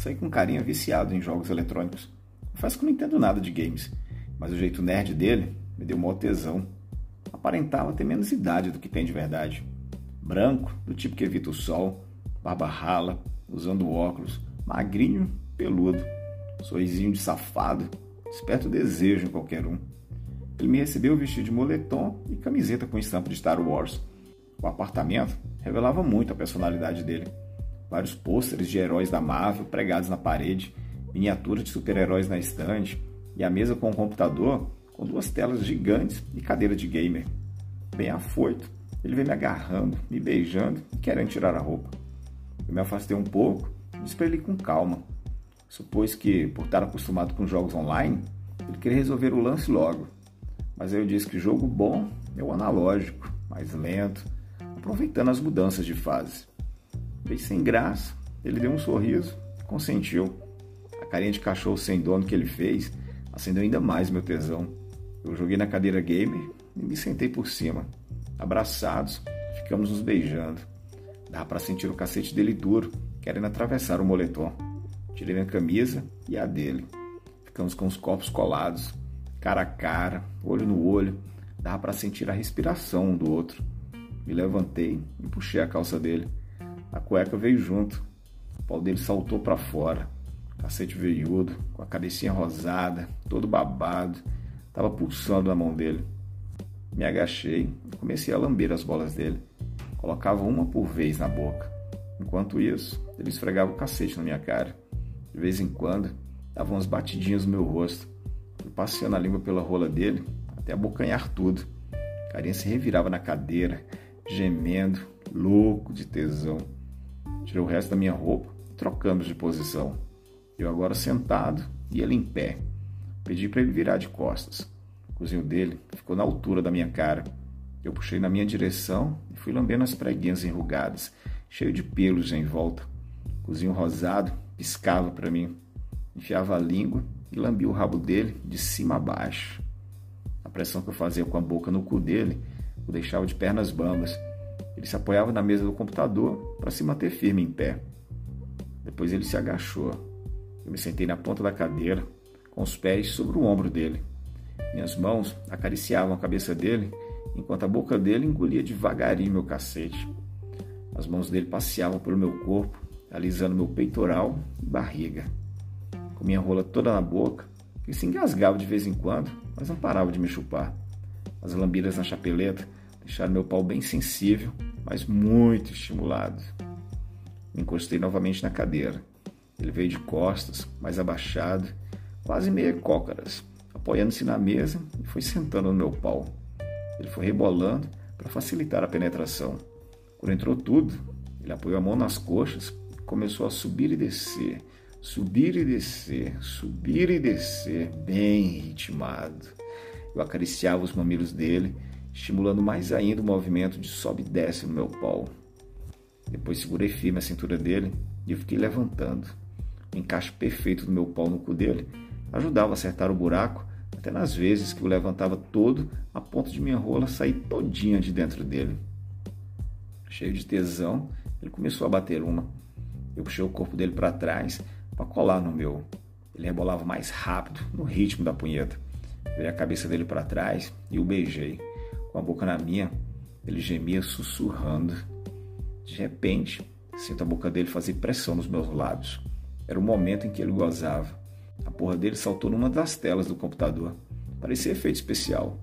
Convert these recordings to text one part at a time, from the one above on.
saí com um carinha viciado em jogos eletrônicos. Faz que não entendo nada de games, mas o jeito nerd dele me deu maior tesão. Aparentava ter menos idade do que tem de verdade. Branco, do tipo que evita o sol, barba rala, usando óculos, magrinho, peludo, sorrisinho de safado, desperta o desejo em qualquer um. Ele me recebeu vestido de moletom e camiseta com estampa de Star Wars. O apartamento revelava muito a personalidade dele. Vários pôsteres de heróis da Marvel pregados na parede, miniaturas de super-heróis na estante e a mesa com o computador com duas telas gigantes e cadeira de gamer. Bem afoito, ele veio me agarrando, me beijando e querendo tirar a roupa. Eu me afastei um pouco e disse para ele com calma. Supôs que, por estar acostumado com jogos online, ele queria resolver o lance logo. Mas eu disse que jogo bom é o analógico, mais lento, aproveitando as mudanças de fase. Bem sem graça, ele deu um sorriso consentiu. A carinha de cachorro sem dono que ele fez acendeu ainda mais meu tesão. Eu joguei na cadeira gamer e me sentei por cima. Abraçados, ficamos nos beijando. Dava para sentir o cacete dele duro, querendo atravessar o moletom. Tirei minha camisa e a dele. Ficamos com os corpos colados, cara a cara, olho no olho, dava para sentir a respiração um do outro. Me levantei e puxei a calça dele. A cueca veio junto. O pau dele saltou para fora. Cacete veiudo, com a cabecinha rosada, todo babado, estava pulsando na mão dele. Me agachei e comecei a lamber as bolas dele. Colocava uma por vez na boca. Enquanto isso, ele esfregava o cacete na minha cara. De vez em quando, dava umas batidinhas no meu rosto passeando a língua pela rola dele até abocanhar tudo. Carinha se revirava na cadeira, gemendo, louco de tesão. Tirei o resto da minha roupa e trocamos de posição. Eu agora sentado e ele em pé. Pedi para ele virar de costas. O cozinho dele ficou na altura da minha cara. Eu puxei na minha direção e fui lambendo as preguinhas enrugadas, cheio de pelos em volta. O cozinho rosado piscava para mim. Enfiava a língua e lambia o rabo dele de cima a baixo. A pressão que eu fazia com a boca no cu dele o deixava de pernas bambas. Ele se apoiava na mesa do computador para se manter firme em pé. Depois ele se agachou. Eu me sentei na ponta da cadeira, com os pés sobre o ombro dele. Minhas mãos acariciavam a cabeça dele, enquanto a boca dele engolia devagarinho meu cacete. As mãos dele passeavam pelo meu corpo, alisando meu peitoral e barriga com minha rola toda na boca, que se engasgava de vez em quando, mas não parava de me chupar. As lambidas na chapeleta deixaram meu pau bem sensível, mas muito estimulado. Encostei novamente na cadeira. Ele veio de costas, mais abaixado, quase meia cócaras, apoiando-se na mesa e foi sentando no meu pau. Ele foi rebolando para facilitar a penetração. Quando entrou tudo, ele apoiou a mão nas coxas e começou a subir e descer, subir e descer, subir e descer, bem ritmado. Eu acariciava os mamilos dele, estimulando mais ainda o movimento de sobe e desce no meu pau. Depois segurei firme a cintura dele e fiquei levantando. O encaixe perfeito do meu pau no cu dele ajudava a acertar o buraco até nas vezes que o levantava todo a ponto de minha rola sair todinha de dentro dele. Cheio de tesão, ele começou a bater uma. Eu puxei o corpo dele para trás para colar no meu. Ele rebolava mais rápido, no ritmo da punheta. Virei a cabeça dele para trás e o beijei. Com a boca na minha, ele gemia sussurrando. De repente, sinto a boca dele fazer pressão nos meus lábios. Era o momento em que ele gozava. A porra dele saltou numa das telas do computador. Parecia efeito especial.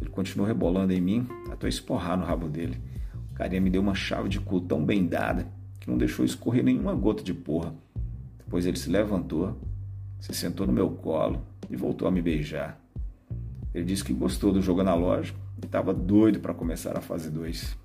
Ele continuou rebolando em mim até eu esporrar no rabo dele. O carinha me deu uma chave de cu tão bem dada que não deixou escorrer nenhuma gota de porra. Depois ele se levantou, se sentou no meu colo e voltou a me beijar. Ele disse que gostou do jogo analógico e estava doido para começar a fase 2.